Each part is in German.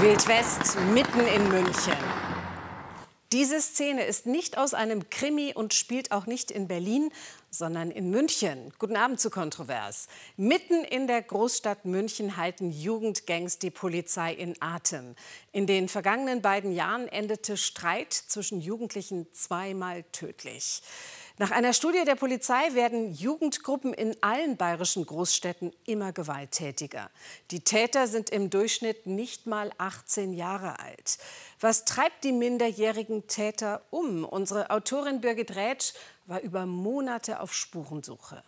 Wildwest mitten in München. Diese Szene ist nicht aus einem Krimi und spielt auch nicht in Berlin, sondern in München. Guten Abend zu Kontrovers. Mitten in der Großstadt München halten Jugendgangs die Polizei in Atem. In den vergangenen beiden Jahren endete Streit zwischen Jugendlichen zweimal tödlich. Nach einer Studie der Polizei werden Jugendgruppen in allen bayerischen Großstädten immer gewalttätiger. Die Täter sind im Durchschnitt nicht mal 18 Jahre alt. Was treibt die minderjährigen Täter um? Unsere Autorin Birgit Rätsch war über Monate auf Spurensuche.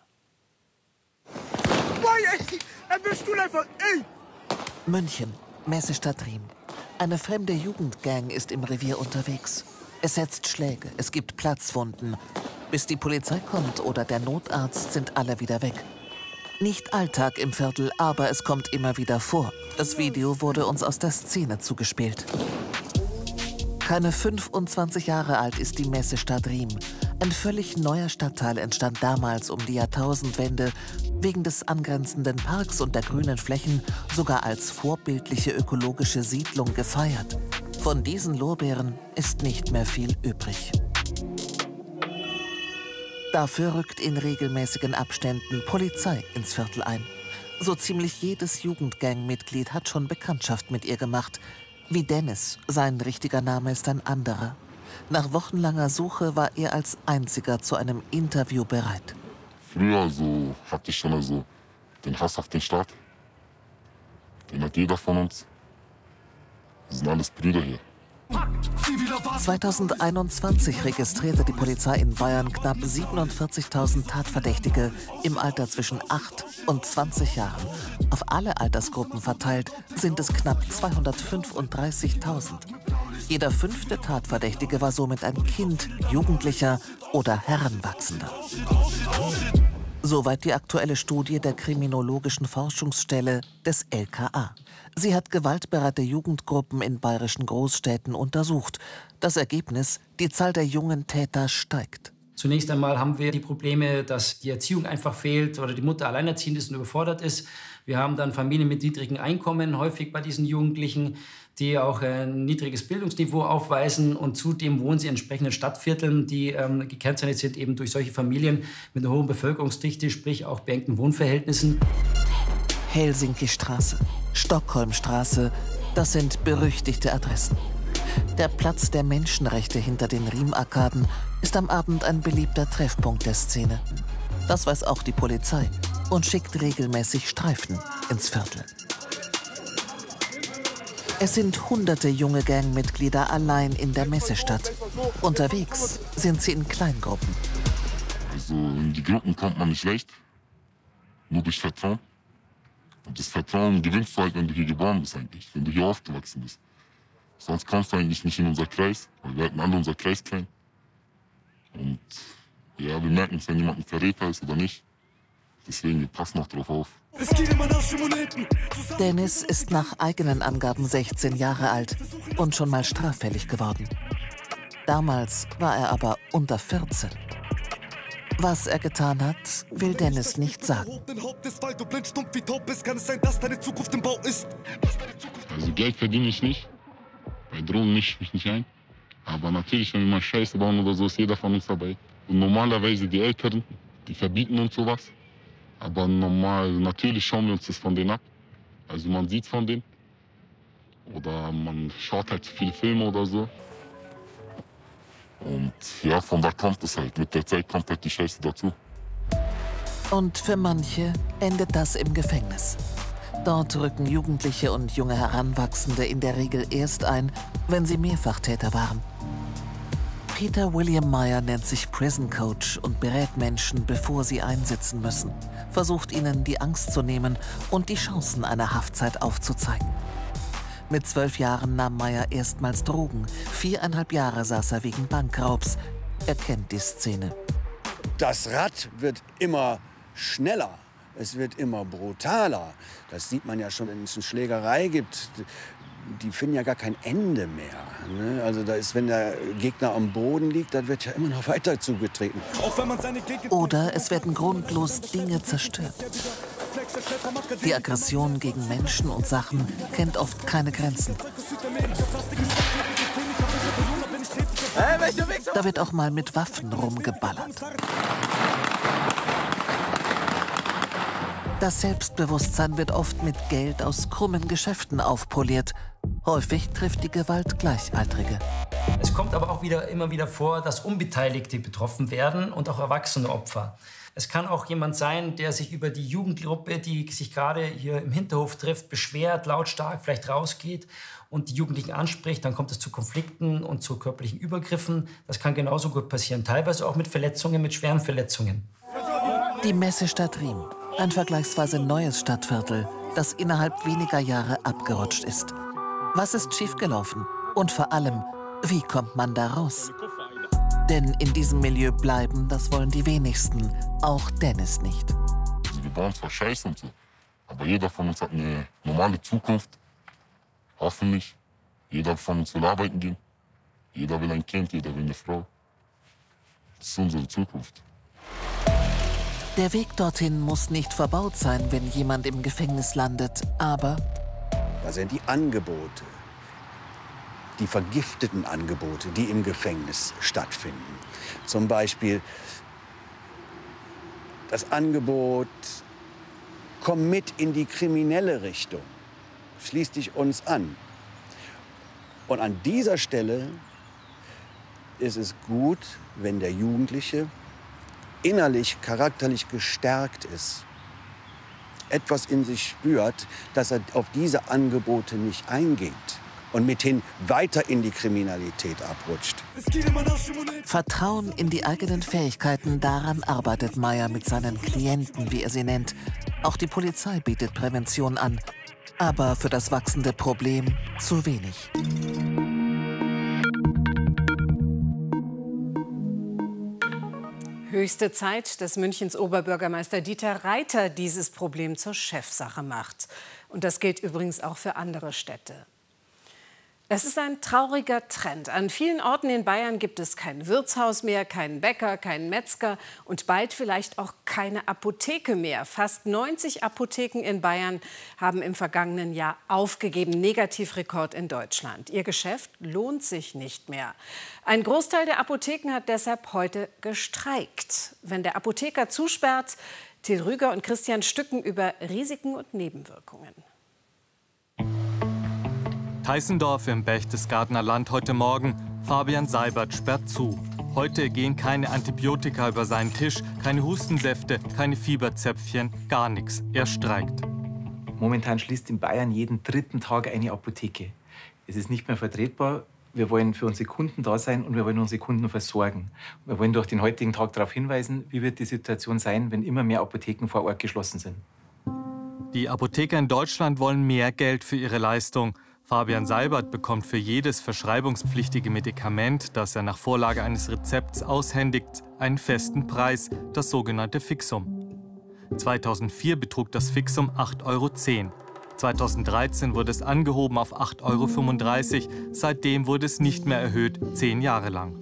München, Messestadt Riem. Eine fremde Jugendgang ist im Revier unterwegs. Es setzt Schläge, es gibt Platzwunden. Bis die Polizei kommt oder der Notarzt sind alle wieder weg. Nicht Alltag im Viertel, aber es kommt immer wieder vor. Das Video wurde uns aus der Szene zugespielt. Keine 25 Jahre alt ist die Messestadt Riem. Ein völlig neuer Stadtteil entstand damals um die Jahrtausendwende, wegen des angrenzenden Parks und der grünen Flächen sogar als vorbildliche ökologische Siedlung gefeiert. Von diesen Lorbeeren ist nicht mehr viel übrig. Dafür rückt in regelmäßigen Abständen Polizei ins Viertel ein. So ziemlich jedes Jugendgangmitglied hat schon Bekanntschaft mit ihr gemacht. Wie Dennis, sein richtiger Name ist ein anderer. Nach wochenlanger Suche war er als einziger zu einem Interview bereit. Früher so hatte ich schon also den Hass auf den Staat. Den hat jeder von uns. Wir sind alles Brüder hier. 2021 registrierte die Polizei in Bayern knapp 47.000 Tatverdächtige im Alter zwischen 8 und 20 Jahren. Auf alle Altersgruppen verteilt sind es knapp 235.000. Jeder fünfte Tatverdächtige war somit ein Kind, Jugendlicher oder Heranwachsender. Soweit die aktuelle Studie der Kriminologischen Forschungsstelle des LKA. Sie hat gewaltbereite Jugendgruppen in bayerischen Großstädten untersucht. Das Ergebnis, die Zahl der jungen Täter steigt. Zunächst einmal haben wir die Probleme, dass die Erziehung einfach fehlt oder die Mutter alleinerziehend ist und überfordert ist. Wir haben dann Familien mit niedrigen Einkommen, häufig bei diesen Jugendlichen, die auch ein niedriges Bildungsniveau aufweisen und zudem wohnen sie in entsprechenden Stadtvierteln, die ähm, gekennzeichnet sind eben durch solche Familien mit einer hohen Bevölkerungsdichte, sprich auch beengten Wohnverhältnissen. Helsinki-Straße, Stockholmstraße, das sind berüchtigte Adressen. Der Platz der Menschenrechte hinter den Riemarkaden ist am Abend ein beliebter Treffpunkt der Szene. Das weiß auch die Polizei und schickt regelmäßig Streifen ins Viertel. Es sind hunderte junge Gangmitglieder allein in der Messestadt. Unterwegs sind sie in Kleingruppen. Also in die Gruppen kommt man nicht leicht, nur durch Vertrauen. Und das Vertrauen gewinnst du halt, wenn du hier geboren bist eigentlich, wenn du hier aufgewachsen bist. Sonst kommst du eigentlich nicht in unser Kreis, weil wir halten alle unser Kreis klein. Und ja, wir merken es, wenn jemand ein Verräter ist oder nicht. Deswegen, wir passen auch drauf auf. Dennis ist nach eigenen Angaben 16 Jahre alt und schon mal straffällig geworden. Damals war er aber unter 14. Was er getan hat, will Dennis nicht sagen. Also Geld verdiene ich nicht. Bei Drogen mische ich mich nicht ein. Aber natürlich, wenn wir mal Scheiße bauen oder so, ist jeder von uns dabei. Und normalerweise die Älteren, die verbieten uns sowas. Aber normal, natürlich schauen wir uns das von denen ab. Also man sieht von denen. Oder man schaut halt viele Filme oder so. Und ja, von da kommt es halt. Mit der Zeit kommt halt die Scheiße dazu. Und für manche endet das im Gefängnis. Dort rücken Jugendliche und junge Heranwachsende in der Regel erst ein, wenn sie Mehrfachtäter waren. Peter William Meyer nennt sich Prison Coach und berät Menschen, bevor sie einsitzen müssen, versucht ihnen die Angst zu nehmen und die Chancen einer Haftzeit aufzuzeigen. Mit zwölf Jahren nahm Meyer erstmals Drogen. Viereinhalb Jahre saß er wegen Bankraubs. Er kennt die Szene. Das Rad wird immer schneller. Es wird immer brutaler. Das sieht man ja schon, wenn es eine Schlägerei gibt. Die finden ja gar kein Ende mehr. Ne? Also da ist, wenn der Gegner am Boden liegt, dann wird ja immer noch weiter zugetreten. Oder es werden grundlos Dinge zerstört. Die Aggression gegen Menschen und Sachen kennt oft keine Grenzen. Da wird auch mal mit Waffen rumgeballert. Das Selbstbewusstsein wird oft mit Geld aus krummen Geschäften aufpoliert. Häufig trifft die Gewalt Gleichaltrige. Es kommt aber auch wieder, immer wieder vor, dass Unbeteiligte betroffen werden und auch erwachsene Opfer. Es kann auch jemand sein, der sich über die Jugendgruppe, die sich gerade hier im Hinterhof trifft, beschwert, lautstark vielleicht rausgeht und die Jugendlichen anspricht. Dann kommt es zu Konflikten und zu körperlichen Übergriffen. Das kann genauso gut passieren, teilweise auch mit Verletzungen, mit schweren Verletzungen. Die Messestadt Riem, ein vergleichsweise neues Stadtviertel, das innerhalb weniger Jahre abgerutscht ist. Was ist schiefgelaufen? Und vor allem, wie kommt man da raus? Denn in diesem Milieu bleiben, das wollen die wenigsten. Auch Dennis nicht. Also zwar Scheiße und so, aber jeder von uns hat eine normale Zukunft. Hoffentlich. Jeder von uns will arbeiten gehen. Jeder will ein Kind, jeder will eine Frau. Das ist unsere Zukunft. Der Weg dorthin muss nicht verbaut sein, wenn jemand im Gefängnis landet, aber... Da sind die Angebote, die vergifteten Angebote, die im Gefängnis stattfinden. Zum Beispiel das Angebot, komm mit in die kriminelle Richtung, schließ dich uns an. Und an dieser Stelle ist es gut, wenn der Jugendliche innerlich, charakterlich gestärkt ist, etwas in sich spürt, dass er auf diese Angebote nicht eingeht und mithin weiter in die Kriminalität abrutscht. Vertrauen in die eigenen Fähigkeiten, daran arbeitet Meyer mit seinen Klienten, wie er sie nennt. Auch die Polizei bietet Prävention an. Aber für das wachsende Problem zu wenig. Höchste Zeit, dass Münchens Oberbürgermeister Dieter Reiter dieses Problem zur Chefsache macht. Und das gilt übrigens auch für andere Städte. Es ist ein trauriger Trend. An vielen Orten in Bayern gibt es kein Wirtshaus mehr, keinen Bäcker, keinen Metzger und bald vielleicht auch keine Apotheke mehr. Fast 90 Apotheken in Bayern haben im vergangenen Jahr aufgegeben. Negativrekord in Deutschland. Ihr Geschäft lohnt sich nicht mehr. Ein Großteil der Apotheken hat deshalb heute gestreikt. Wenn der Apotheker zusperrt, Till Rüger und Christian Stücken über Risiken und Nebenwirkungen. Heißendorf im Berchtesgadener Land heute Morgen. Fabian Seibert sperrt zu. Heute gehen keine Antibiotika über seinen Tisch, keine Hustensäfte, keine Fieberzäpfchen, gar nichts. Er streikt. Momentan schließt in Bayern jeden dritten Tag eine Apotheke. Es ist nicht mehr vertretbar. Wir wollen für unsere Kunden da sein und wir wollen unsere Kunden versorgen. Wir wollen durch den heutigen Tag darauf hinweisen, wie wird die Situation sein, wenn immer mehr Apotheken vor Ort geschlossen sind. Die Apotheker in Deutschland wollen mehr Geld für ihre Leistung. Fabian Seibert bekommt für jedes verschreibungspflichtige Medikament, das er nach Vorlage eines Rezepts aushändigt, einen festen Preis, das sogenannte Fixum. 2004 betrug das Fixum 8,10 Euro. 2013 wurde es angehoben auf 8,35 Euro. Seitdem wurde es nicht mehr erhöht, zehn Jahre lang.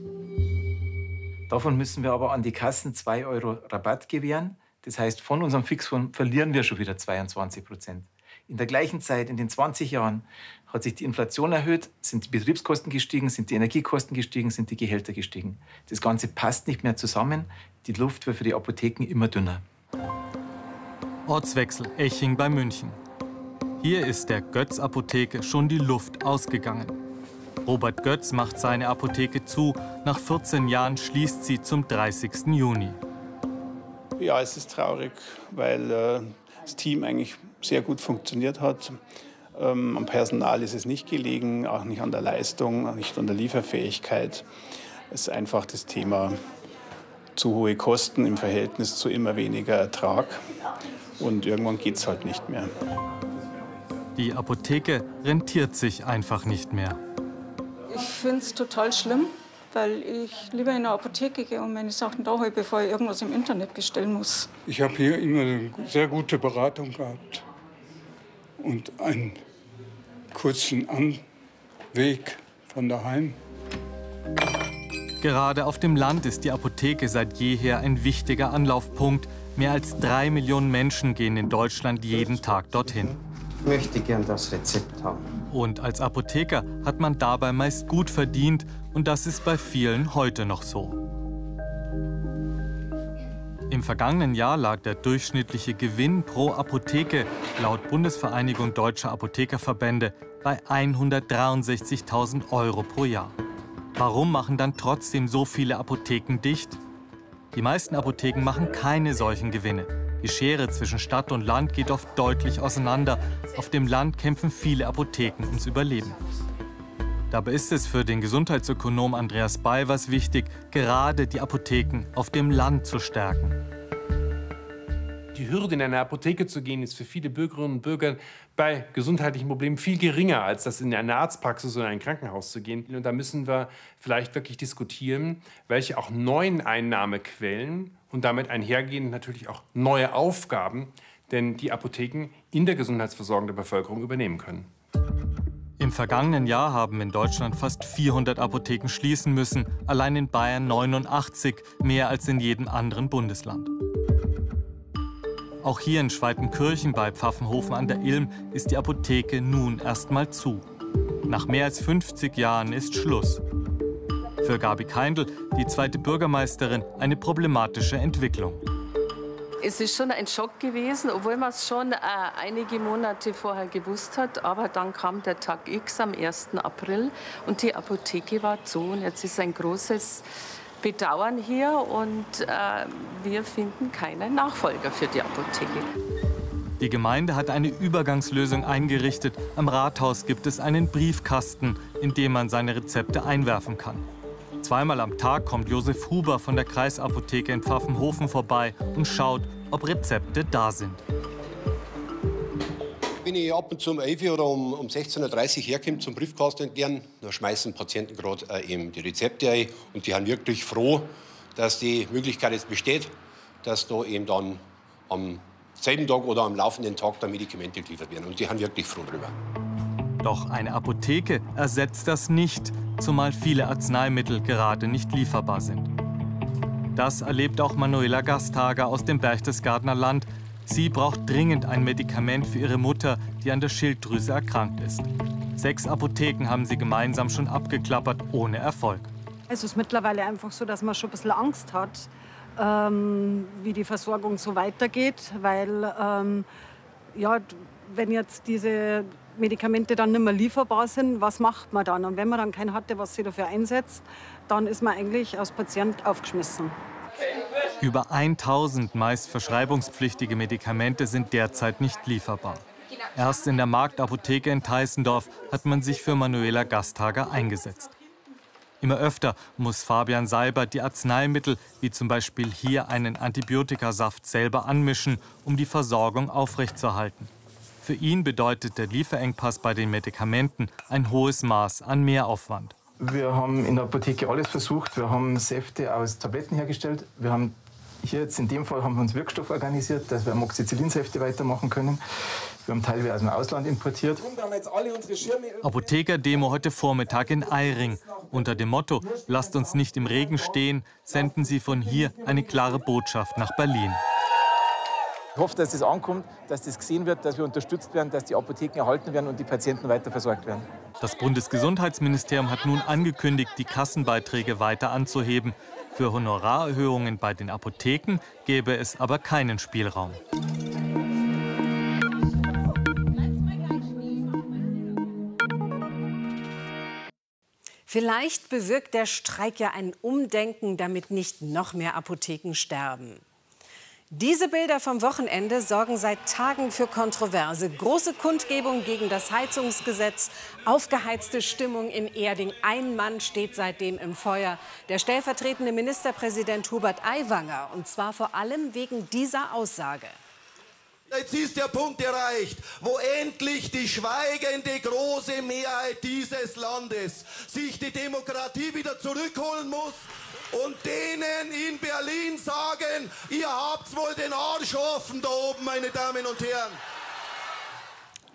Davon müssen wir aber an die Kassen 2 Euro Rabatt gewähren. Das heißt, von unserem Fixum verlieren wir schon wieder 22 Prozent. In der gleichen Zeit, in den 20 Jahren, hat sich die Inflation erhöht, sind die Betriebskosten gestiegen, sind die Energiekosten gestiegen, sind die Gehälter gestiegen. Das Ganze passt nicht mehr zusammen. Die Luft wird für die Apotheken immer dünner. Ortswechsel Eching bei München. Hier ist der Götz Apotheke schon die Luft ausgegangen. Robert Götz macht seine Apotheke zu. Nach 14 Jahren schließt sie zum 30. Juni. Ja, es ist traurig, weil äh, das Team eigentlich sehr gut funktioniert hat. Ähm, am Personal ist es nicht gelegen, auch nicht an der Leistung, auch nicht an der Lieferfähigkeit. Es ist einfach das Thema zu hohe Kosten im Verhältnis zu immer weniger Ertrag. Und irgendwann geht es halt nicht mehr. Die Apotheke rentiert sich einfach nicht mehr. Ich finde es total schlimm, weil ich lieber in eine Apotheke gehe und meine Sachen da habe, bevor ich irgendwas im Internet bestellen muss. Ich habe hier immer eine sehr gute Beratung gehabt und einen kurzen Anweg von daheim. Gerade auf dem Land ist die Apotheke seit jeher ein wichtiger Anlaufpunkt. Mehr als drei Millionen Menschen gehen in Deutschland jeden Tag dorthin. Ich möchte gern das Rezept haben. Und als Apotheker hat man dabei meist gut verdient und das ist bei vielen heute noch so. Im vergangenen Jahr lag der durchschnittliche Gewinn pro Apotheke laut Bundesvereinigung Deutscher Apothekerverbände bei 163.000 Euro pro Jahr. Warum machen dann trotzdem so viele Apotheken dicht? Die meisten Apotheken machen keine solchen Gewinne. Die Schere zwischen Stadt und Land geht oft deutlich auseinander. Auf dem Land kämpfen viele Apotheken ums Überleben. Dabei ist es für den Gesundheitsökonom Andreas Bayvers wichtig, gerade die Apotheken auf dem Land zu stärken. Die Hürde, in eine Apotheke zu gehen, ist für viele Bürgerinnen und Bürger bei gesundheitlichen Problemen viel geringer, als das in eine Arztpraxis oder ein Krankenhaus zu gehen. Und da müssen wir vielleicht wirklich diskutieren, welche auch neuen Einnahmequellen und damit einhergehend natürlich auch neue Aufgaben denn die Apotheken in der Gesundheitsversorgung der Bevölkerung übernehmen können. Im vergangenen Jahr haben in Deutschland fast 400 Apotheken schließen müssen, allein in Bayern 89, mehr als in jedem anderen Bundesland. Auch hier in Schweitenkirchen bei Pfaffenhofen an der Ilm ist die Apotheke nun erstmal zu. Nach mehr als 50 Jahren ist Schluss. Für Gabi Keindl, die zweite Bürgermeisterin, eine problematische Entwicklung. Es ist schon ein Schock gewesen, obwohl man es schon äh, einige Monate vorher gewusst hat. Aber dann kam der Tag X am 1. April und die Apotheke war zu. Und jetzt ist ein großes Bedauern hier und äh, wir finden keinen Nachfolger für die Apotheke. Die Gemeinde hat eine Übergangslösung eingerichtet. Am Rathaus gibt es einen Briefkasten, in dem man seine Rezepte einwerfen kann. Zweimal am Tag kommt Josef Huber von der Kreisapotheke in Pfaffenhofen vorbei und schaut, ob Rezepte da sind. Wenn ich ab und zu um 11 oder um, um 16.30 Uhr herkomme zum Briefkasten entleeren, dann schmeißen Patienten gerade äh, eben die Rezepte ein und die sind wirklich froh, dass die Möglichkeit jetzt besteht, dass da eben dann am selben Tag oder am laufenden Tag da Medikamente geliefert werden. Und die sind wirklich froh darüber. Doch eine Apotheke ersetzt das nicht, zumal viele Arzneimittel gerade nicht lieferbar sind. Das erlebt auch Manuela Gastager aus dem Berchtesgadener Land. Sie braucht dringend ein Medikament für ihre Mutter, die an der Schilddrüse erkrankt ist. Sechs Apotheken haben sie gemeinsam schon abgeklappert, ohne Erfolg. Es ist mittlerweile einfach so, dass man schon ein bisschen Angst hat, ähm, wie die Versorgung so weitergeht, weil ähm, ja, wenn jetzt diese Medikamente dann nicht mehr lieferbar sind, was macht man dann? Und wenn man dann keinen hatte, was sich dafür einsetzt, dann ist man eigentlich als Patient aufgeschmissen. Über 1000 meist verschreibungspflichtige Medikamente sind derzeit nicht lieferbar. Erst in der Marktapotheke in Teissendorf hat man sich für Manuela Gastager eingesetzt. Immer öfter muss Fabian Seibert die Arzneimittel, wie zum Beispiel hier einen Antibiotikasaft, selber anmischen, um die Versorgung aufrechtzuerhalten. Für ihn bedeutet der Lieferengpass bei den Medikamenten ein hohes Maß an Mehraufwand. Wir haben in der Apotheke alles versucht. Wir haben Säfte aus Tabletten hergestellt. Wir haben hier jetzt in dem Fall haben wir uns Wirkstoff organisiert, dass wir Amoxicillin-Säfte weitermachen können. Wir haben teilweise aus dem Ausland importiert. Apotheker-Demo heute Vormittag in Eiring. Unter dem Motto Lasst uns nicht im Regen stehen, senden sie von hier eine klare Botschaft nach Berlin. Ich hoffe, dass das ankommt, dass das gesehen wird, dass wir unterstützt werden, dass die Apotheken erhalten werden und die Patienten weiter versorgt werden. Das Bundesgesundheitsministerium hat nun angekündigt, die Kassenbeiträge weiter anzuheben. Für Honorarerhöhungen bei den Apotheken gäbe es aber keinen Spielraum. Vielleicht bewirkt der Streik ja ein Umdenken, damit nicht noch mehr Apotheken sterben. Diese Bilder vom Wochenende sorgen seit Tagen für Kontroverse. Große Kundgebung gegen das Heizungsgesetz, aufgeheizte Stimmung in Erding. Ein Mann steht seitdem im Feuer, der stellvertretende Ministerpräsident Hubert Aiwanger. Und zwar vor allem wegen dieser Aussage. Jetzt ist der Punkt erreicht, wo endlich die schweigende große Mehrheit dieses Landes sich die Demokratie wieder zurückholen muss und denen in Berlin sagen, ihr habt wohl den Arsch offen da oben, meine Damen und Herren.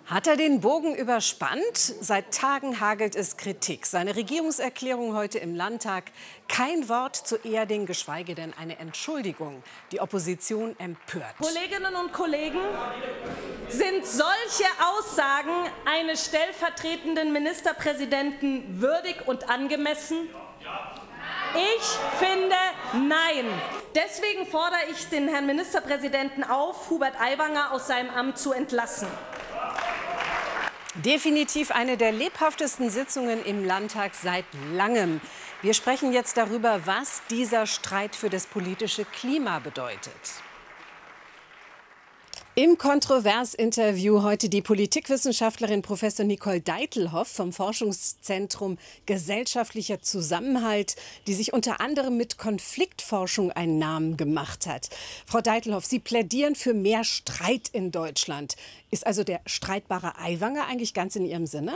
Hat er den Bogen überspannt? Seit Tagen hagelt es Kritik. Seine Regierungserklärung heute im Landtag. Kein Wort zu Erding, geschweige denn eine Entschuldigung. Die Opposition empört. Kolleginnen und Kollegen, sind solche Aussagen eines stellvertretenden Ministerpräsidenten würdig und angemessen? Ich finde nein. Deswegen fordere ich den Herrn Ministerpräsidenten auf, Hubert Aiwanger aus seinem Amt zu entlassen. Definitiv eine der lebhaftesten Sitzungen im Landtag seit langem. Wir sprechen jetzt darüber, was dieser Streit für das politische Klima bedeutet. Im Kontrovers-Interview heute die Politikwissenschaftlerin Professor Nicole Deitelhoff vom Forschungszentrum Gesellschaftlicher Zusammenhalt, die sich unter anderem mit Konfliktforschung einen Namen gemacht hat. Frau Deitelhoff, Sie plädieren für mehr Streit in Deutschland. Ist also der streitbare Aiwanger eigentlich ganz in Ihrem Sinne?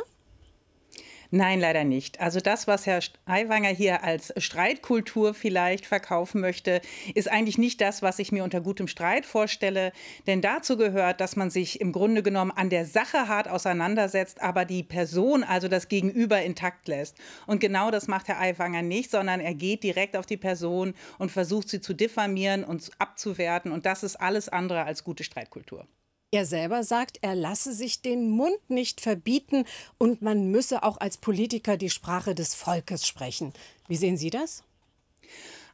Nein, leider nicht. Also das, was Herr Aiwanger hier als Streitkultur vielleicht verkaufen möchte, ist eigentlich nicht das, was ich mir unter gutem Streit vorstelle. Denn dazu gehört, dass man sich im Grunde genommen an der Sache hart auseinandersetzt, aber die Person, also das Gegenüber, intakt lässt. Und genau das macht Herr Aiwanger nicht, sondern er geht direkt auf die Person und versucht sie zu diffamieren und abzuwerten. Und das ist alles andere als gute Streitkultur. Er selber sagt, er lasse sich den Mund nicht verbieten und man müsse auch als Politiker die Sprache des Volkes sprechen. Wie sehen Sie das?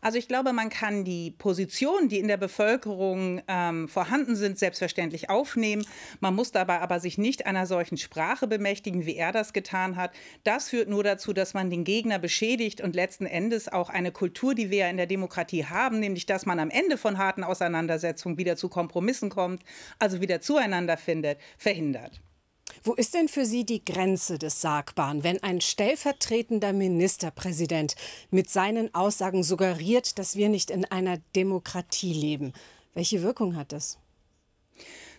Also ich glaube, man kann die Positionen, die in der Bevölkerung ähm, vorhanden sind, selbstverständlich aufnehmen. Man muss dabei aber sich nicht einer solchen Sprache bemächtigen, wie er das getan hat. Das führt nur dazu, dass man den Gegner beschädigt und letzten Endes auch eine Kultur, die wir ja in der Demokratie haben, nämlich dass man am Ende von harten Auseinandersetzungen wieder zu Kompromissen kommt, also wieder zueinander findet, verhindert. Wo ist denn für Sie die Grenze des Sagbaren, wenn ein stellvertretender Ministerpräsident mit seinen Aussagen suggeriert, dass wir nicht in einer Demokratie leben? Welche Wirkung hat das?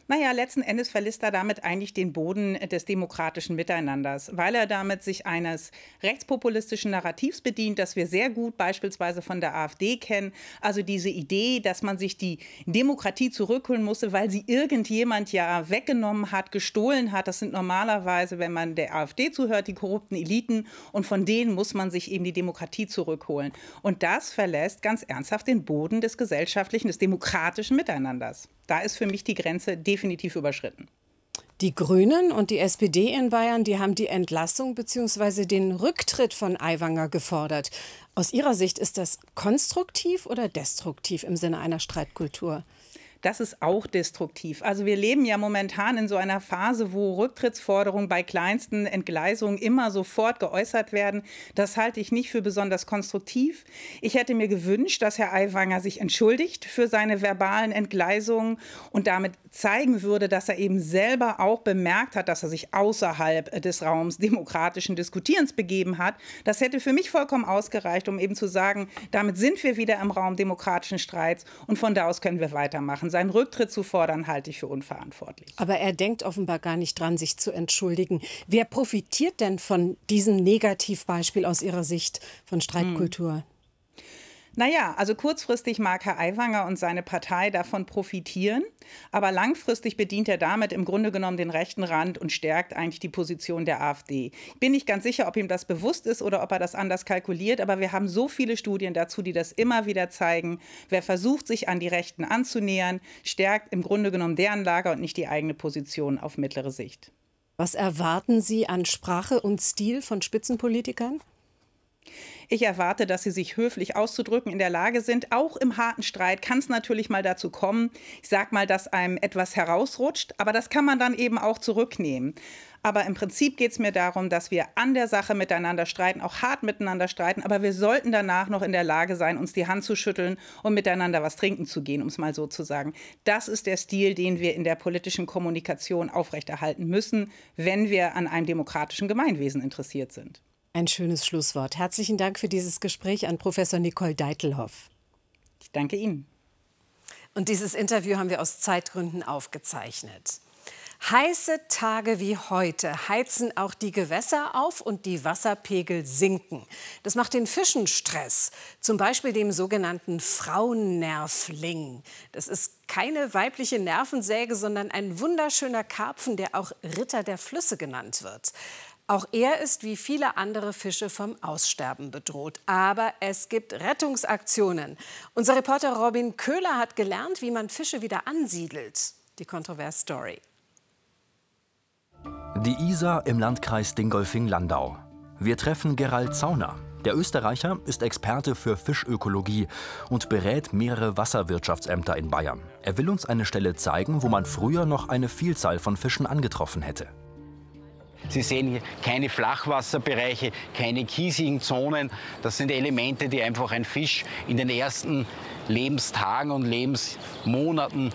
Naja, letzten Endes verlässt er damit eigentlich den Boden des demokratischen Miteinanders, weil er damit sich eines rechtspopulistischen Narrativs bedient, das wir sehr gut beispielsweise von der AfD kennen. Also diese Idee, dass man sich die Demokratie zurückholen musste, weil sie irgendjemand ja weggenommen hat, gestohlen hat. Das sind normalerweise, wenn man der AfD zuhört, die korrupten Eliten und von denen muss man sich eben die Demokratie zurückholen. Und das verlässt ganz ernsthaft den Boden des gesellschaftlichen, des demokratischen Miteinanders. Da ist für mich die Grenze definitiv überschritten. Die Grünen und die SPD in Bayern, die haben die Entlassung bzw. den Rücktritt von Aiwanger gefordert. Aus Ihrer Sicht ist das konstruktiv oder destruktiv im Sinne einer Streitkultur? Das ist auch destruktiv. Also wir leben ja momentan in so einer Phase, wo Rücktrittsforderungen bei kleinsten Entgleisungen immer sofort geäußert werden. Das halte ich nicht für besonders konstruktiv. Ich hätte mir gewünscht, dass Herr Aiwanger sich entschuldigt für seine verbalen Entgleisungen und damit zeigen würde, dass er eben selber auch bemerkt hat, dass er sich außerhalb des Raums demokratischen Diskutierens begeben hat. Das hätte für mich vollkommen ausgereicht, um eben zu sagen, damit sind wir wieder im Raum demokratischen Streits und von da aus können wir weitermachen seinen Rücktritt zu fordern, halte ich für unverantwortlich. Aber er denkt offenbar gar nicht dran, sich zu entschuldigen. Wer profitiert denn von diesem Negativbeispiel aus Ihrer Sicht von Streitkultur? Hm. Naja, also kurzfristig mag Herr Aiwanger und seine Partei davon profitieren, aber langfristig bedient er damit im Grunde genommen den rechten Rand und stärkt eigentlich die Position der AfD. Ich bin nicht ganz sicher, ob ihm das bewusst ist oder ob er das anders kalkuliert, aber wir haben so viele Studien dazu, die das immer wieder zeigen. Wer versucht, sich an die Rechten anzunähern, stärkt im Grunde genommen deren Lager und nicht die eigene Position auf mittlere Sicht. Was erwarten Sie an Sprache und Stil von Spitzenpolitikern? Ich erwarte, dass sie sich höflich auszudrücken in der Lage sind. Auch im harten Streit kann es natürlich mal dazu kommen, ich sag mal, dass einem etwas herausrutscht, aber das kann man dann eben auch zurücknehmen. Aber im Prinzip geht es mir darum, dass wir an der Sache miteinander streiten, auch hart miteinander streiten. Aber wir sollten danach noch in der Lage sein, uns die Hand zu schütteln und miteinander was trinken zu gehen, um es mal so zu sagen. Das ist der Stil, den wir in der politischen Kommunikation aufrechterhalten müssen, wenn wir an einem demokratischen Gemeinwesen interessiert sind. Ein schönes Schlusswort. Herzlichen Dank für dieses Gespräch an Professor Nicole Deitelhoff. Ich danke Ihnen. Und dieses Interview haben wir aus Zeitgründen aufgezeichnet. Heiße Tage wie heute heizen auch die Gewässer auf und die Wasserpegel sinken. Das macht den Fischen Stress, zum Beispiel dem sogenannten Frauennervling. Das ist keine weibliche Nervensäge, sondern ein wunderschöner Karpfen, der auch Ritter der Flüsse genannt wird. Auch er ist wie viele andere Fische vom Aussterben bedroht. Aber es gibt Rettungsaktionen. Unser Reporter Robin Köhler hat gelernt, wie man Fische wieder ansiedelt. Die Kontrovers Story. Die Isar im Landkreis Dingolfing-Landau. Wir treffen Gerald Zauner. Der Österreicher ist Experte für Fischökologie und berät mehrere Wasserwirtschaftsämter in Bayern. Er will uns eine Stelle zeigen, wo man früher noch eine Vielzahl von Fischen angetroffen hätte. Sie sehen hier keine Flachwasserbereiche, keine kiesigen Zonen. Das sind Elemente, die einfach ein Fisch in den ersten Lebenstagen und Lebensmonaten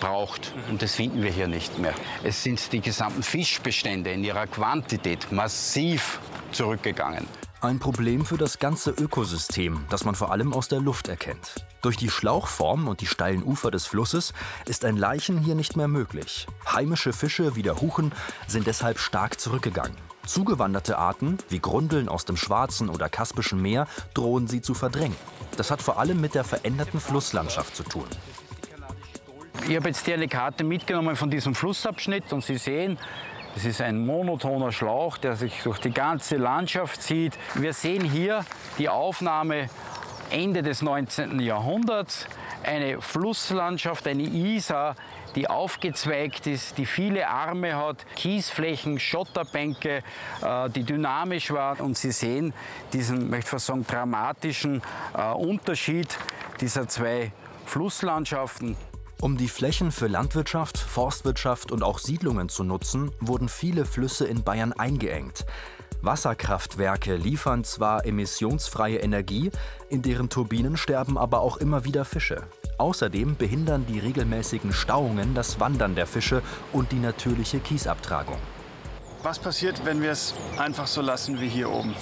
braucht. Und das finden wir hier nicht mehr. Es sind die gesamten Fischbestände in ihrer Quantität massiv zurückgegangen. Ein Problem für das ganze Ökosystem, das man vor allem aus der Luft erkennt. Durch die Schlauchform und die steilen Ufer des Flusses ist ein Leichen hier nicht mehr möglich. Heimische Fische wie der Huchen sind deshalb stark zurückgegangen. Zugewanderte Arten, wie Grundeln aus dem Schwarzen oder Kaspischen Meer, drohen sie zu verdrängen. Das hat vor allem mit der veränderten Flusslandschaft zu tun. Ich habe jetzt hier eine Karte mitgenommen von diesem Flussabschnitt und Sie sehen, das ist ein monotoner Schlauch, der sich durch die ganze Landschaft zieht. Wir sehen hier die Aufnahme Ende des 19. Jahrhunderts. Eine Flusslandschaft, eine Isar, die aufgezweigt ist, die viele Arme hat, Kiesflächen, Schotterbänke, äh, die dynamisch waren. Und Sie sehen diesen, möchte ich sagen, dramatischen äh, Unterschied dieser zwei Flusslandschaften. Um die Flächen für Landwirtschaft, Forstwirtschaft und auch Siedlungen zu nutzen, wurden viele Flüsse in Bayern eingeengt. Wasserkraftwerke liefern zwar emissionsfreie Energie, in deren Turbinen sterben aber auch immer wieder Fische. Außerdem behindern die regelmäßigen Stauungen das Wandern der Fische und die natürliche Kiesabtragung. Was passiert, wenn wir es einfach so lassen wie hier oben?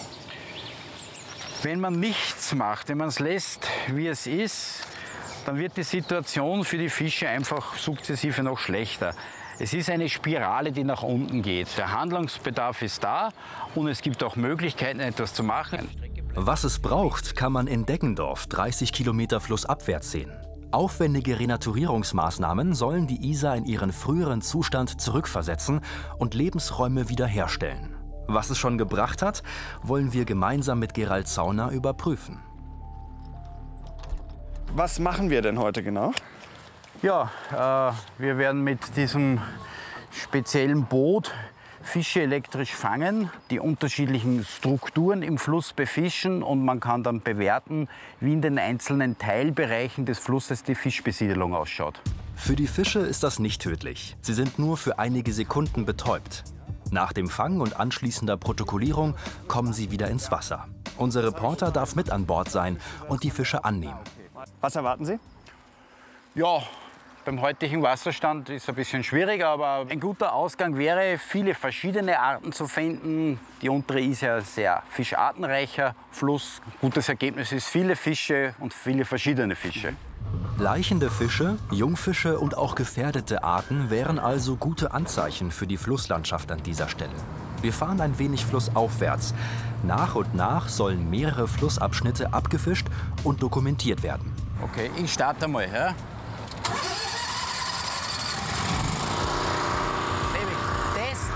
Wenn man nichts macht, wenn man es lässt, wie es ist, dann wird die Situation für die Fische einfach sukzessive noch schlechter. Es ist eine Spirale, die nach unten geht. Der Handlungsbedarf ist da und es gibt auch Möglichkeiten, etwas zu machen. Was es braucht, kann man in Deggendorf, 30 Kilometer flussabwärts sehen. Aufwendige Renaturierungsmaßnahmen sollen die Isar in ihren früheren Zustand zurückversetzen und Lebensräume wiederherstellen. Was es schon gebracht hat, wollen wir gemeinsam mit Gerald Zauner überprüfen. Was machen wir denn heute genau? Ja, äh, wir werden mit diesem speziellen Boot Fische elektrisch fangen, die unterschiedlichen Strukturen im Fluss befischen und man kann dann bewerten, wie in den einzelnen Teilbereichen des Flusses die Fischbesiedelung ausschaut. Für die Fische ist das nicht tödlich. Sie sind nur für einige Sekunden betäubt. Nach dem Fang und anschließender Protokollierung kommen sie wieder ins Wasser. Unser Reporter darf mit an Bord sein und die Fische annehmen. Was erwarten Sie? Ja, beim heutigen Wasserstand ist es ein bisschen schwierig, aber ein guter Ausgang wäre, viele verschiedene Arten zu finden. Die untere ist ja sehr fischartenreicher Fluss. Gutes Ergebnis ist viele Fische und viele verschiedene Fische. Laichende Fische, Jungfische und auch gefährdete Arten wären also gute Anzeichen für die Flusslandschaft an dieser Stelle. Wir fahren ein wenig flussaufwärts. Nach und nach sollen mehrere Flussabschnitte abgefischt und dokumentiert werden. Okay, ich starte mal. Ja? Test.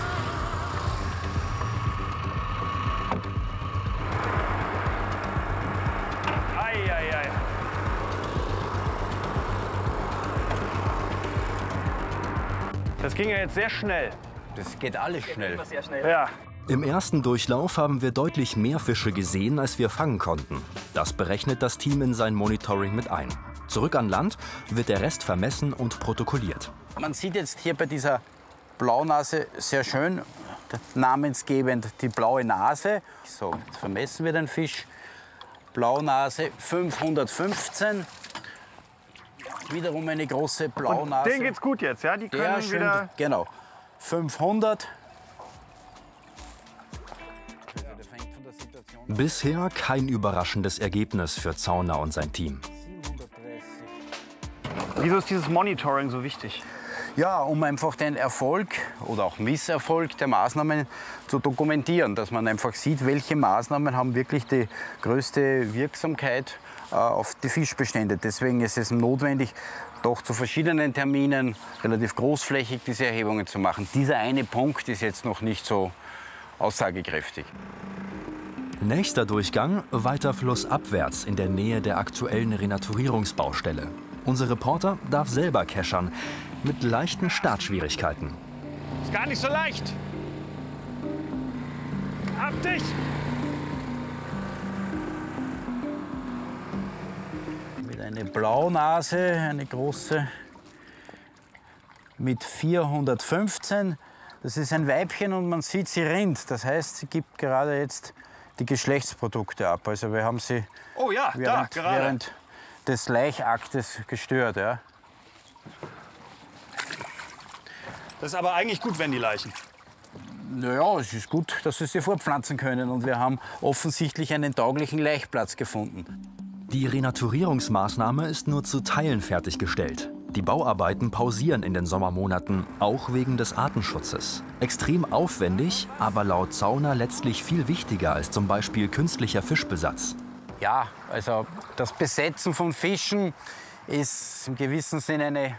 Ei, ei, ei. Das ging ja jetzt sehr schnell. Das geht alles schnell. Ja. Im ersten Durchlauf haben wir deutlich mehr Fische gesehen, als wir fangen konnten. Das berechnet das Team in sein Monitoring mit ein. Zurück an Land wird der Rest vermessen und protokolliert. Man sieht jetzt hier bei dieser Blaunase sehr schön, namensgebend die blaue Nase. So, jetzt vermessen wir den Fisch. Blaunase 515. Wiederum eine große Blaunase. Und denen geht's gut jetzt, ja? Die können Der schön, wieder. Genau. 500. Bisher kein überraschendes Ergebnis für Zauner und sein Team. Wieso ist dieses Monitoring so wichtig? Ja, um einfach den Erfolg oder auch Misserfolg der Maßnahmen zu dokumentieren, dass man einfach sieht, welche Maßnahmen haben wirklich die größte Wirksamkeit äh, auf die Fischbestände. Deswegen ist es notwendig, doch zu verschiedenen Terminen relativ großflächig diese Erhebungen zu machen. Dieser eine Punkt ist jetzt noch nicht so aussagekräftig. Nächster Durchgang weiter flussabwärts in der Nähe der aktuellen Renaturierungsbaustelle. Unser Reporter darf selber keschern mit leichten Startschwierigkeiten. Ist gar nicht so leicht. Hab dich! Wieder eine Blaunase, eine große mit 415. Das ist ein Weibchen und man sieht, sie rinnt. Das heißt, sie gibt gerade jetzt die Geschlechtsprodukte ab. Also wir haben sie oh ja, während, da, während des Laichaktes gestört. Ja. Das ist aber eigentlich gut, wenn die Leichen. Naja, es ist gut, dass sie sie fortpflanzen können und wir haben offensichtlich einen tauglichen Laichplatz gefunden. Die Renaturierungsmaßnahme ist nur zu Teilen fertiggestellt. Die Bauarbeiten pausieren in den Sommermonaten, auch wegen des Artenschutzes. Extrem aufwendig, aber laut Zauner letztlich viel wichtiger als zum Beispiel künstlicher Fischbesatz. Ja, also das Besetzen von Fischen ist im gewissen Sinne eine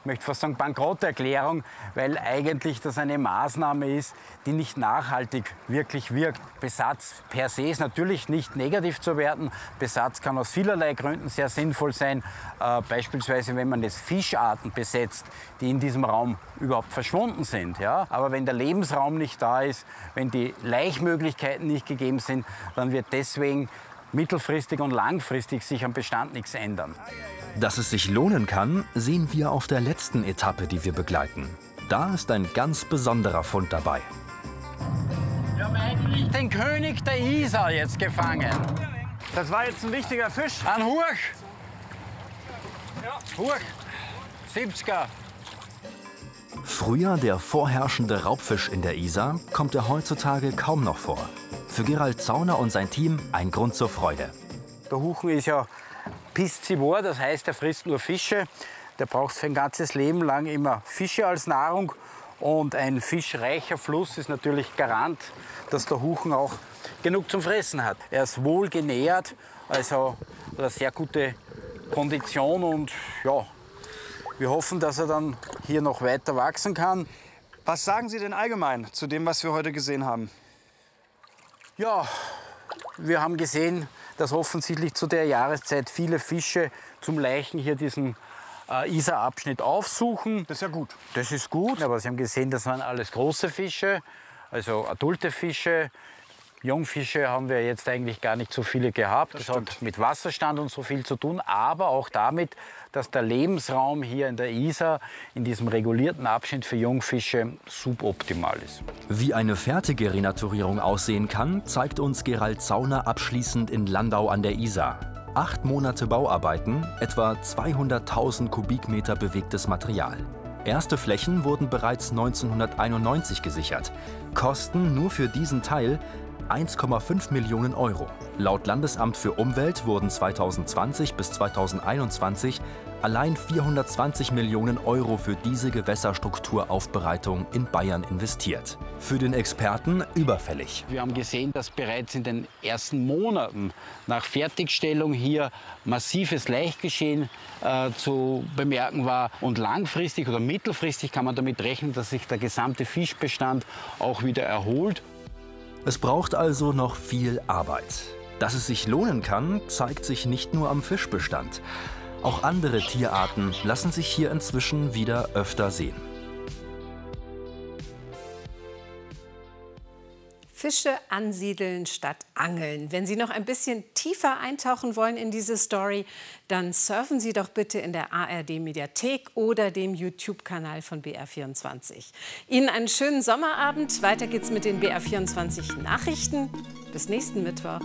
ich möchte fast sagen Bankrotterklärung, weil eigentlich das eine Maßnahme ist, die nicht nachhaltig wirklich wirkt. Besatz per se ist natürlich nicht negativ zu werten. Besatz kann aus vielerlei Gründen sehr sinnvoll sein. Äh, beispielsweise, wenn man jetzt Fischarten besetzt, die in diesem Raum überhaupt verschwunden sind. Ja? Aber wenn der Lebensraum nicht da ist, wenn die Laichmöglichkeiten nicht gegeben sind, dann wird deswegen mittelfristig und langfristig sich am Bestand nichts ändern. Dass es sich lohnen kann, sehen wir auf der letzten Etappe, die wir begleiten. Da ist ein ganz besonderer Fund dabei. Wir haben eigentlich den König der Isar jetzt gefangen. Das war jetzt ein wichtiger Fisch. An Hurch. Hurch. 70er. Früher der vorherrschende Raubfisch in der Isar, kommt er heutzutage kaum noch vor. Für Gerald Zauner und sein Team ein Grund zur Freude. Der Huchen ist ja piscivor, das heißt, er frisst nur Fische. Der braucht sein ganzes Leben lang immer Fische als Nahrung. Und ein fischreicher Fluss ist natürlich Garant, dass der Huchen auch genug zum Fressen hat. Er ist wohl genährt, also eine sehr gute Kondition und ja, wir hoffen, dass er dann hier noch weiter wachsen kann. Was sagen Sie denn allgemein zu dem, was wir heute gesehen haben? Ja, wir haben gesehen, dass offensichtlich zu der Jahreszeit viele Fische zum Leichen hier diesen äh, Isar-Abschnitt aufsuchen. Das ist ja gut. Das ist gut, aber Sie haben gesehen, das waren alles große Fische, also adulte Fische. Jungfische haben wir jetzt eigentlich gar nicht so viele gehabt. Das, das hat mit Wasserstand und so viel zu tun, aber auch damit, dass der Lebensraum hier in der Isar in diesem regulierten Abschnitt für Jungfische suboptimal ist. Wie eine fertige Renaturierung aussehen kann, zeigt uns Gerald Zauner abschließend in Landau an der Isar. Acht Monate Bauarbeiten, etwa 200.000 Kubikmeter bewegtes Material. Erste Flächen wurden bereits 1991 gesichert. Kosten nur für diesen Teil 1,5 Millionen Euro. Laut Landesamt für Umwelt wurden 2020 bis 2021 allein 420 Millionen Euro für diese Gewässerstrukturaufbereitung in Bayern investiert. Für den Experten überfällig. Wir haben gesehen, dass bereits in den ersten Monaten nach Fertigstellung hier massives Leichtgeschehen äh, zu bemerken war. Und langfristig oder mittelfristig kann man damit rechnen, dass sich der gesamte Fischbestand auch wieder erholt. Es braucht also noch viel Arbeit. Dass es sich lohnen kann, zeigt sich nicht nur am Fischbestand. Auch andere Tierarten lassen sich hier inzwischen wieder öfter sehen. Fische ansiedeln statt angeln. Wenn Sie noch ein bisschen tiefer eintauchen wollen in diese Story, dann surfen Sie doch bitte in der ARD Mediathek oder dem YouTube-Kanal von BR24. Ihnen einen schönen Sommerabend. Weiter geht's mit den BR24 Nachrichten. Bis nächsten Mittwoch.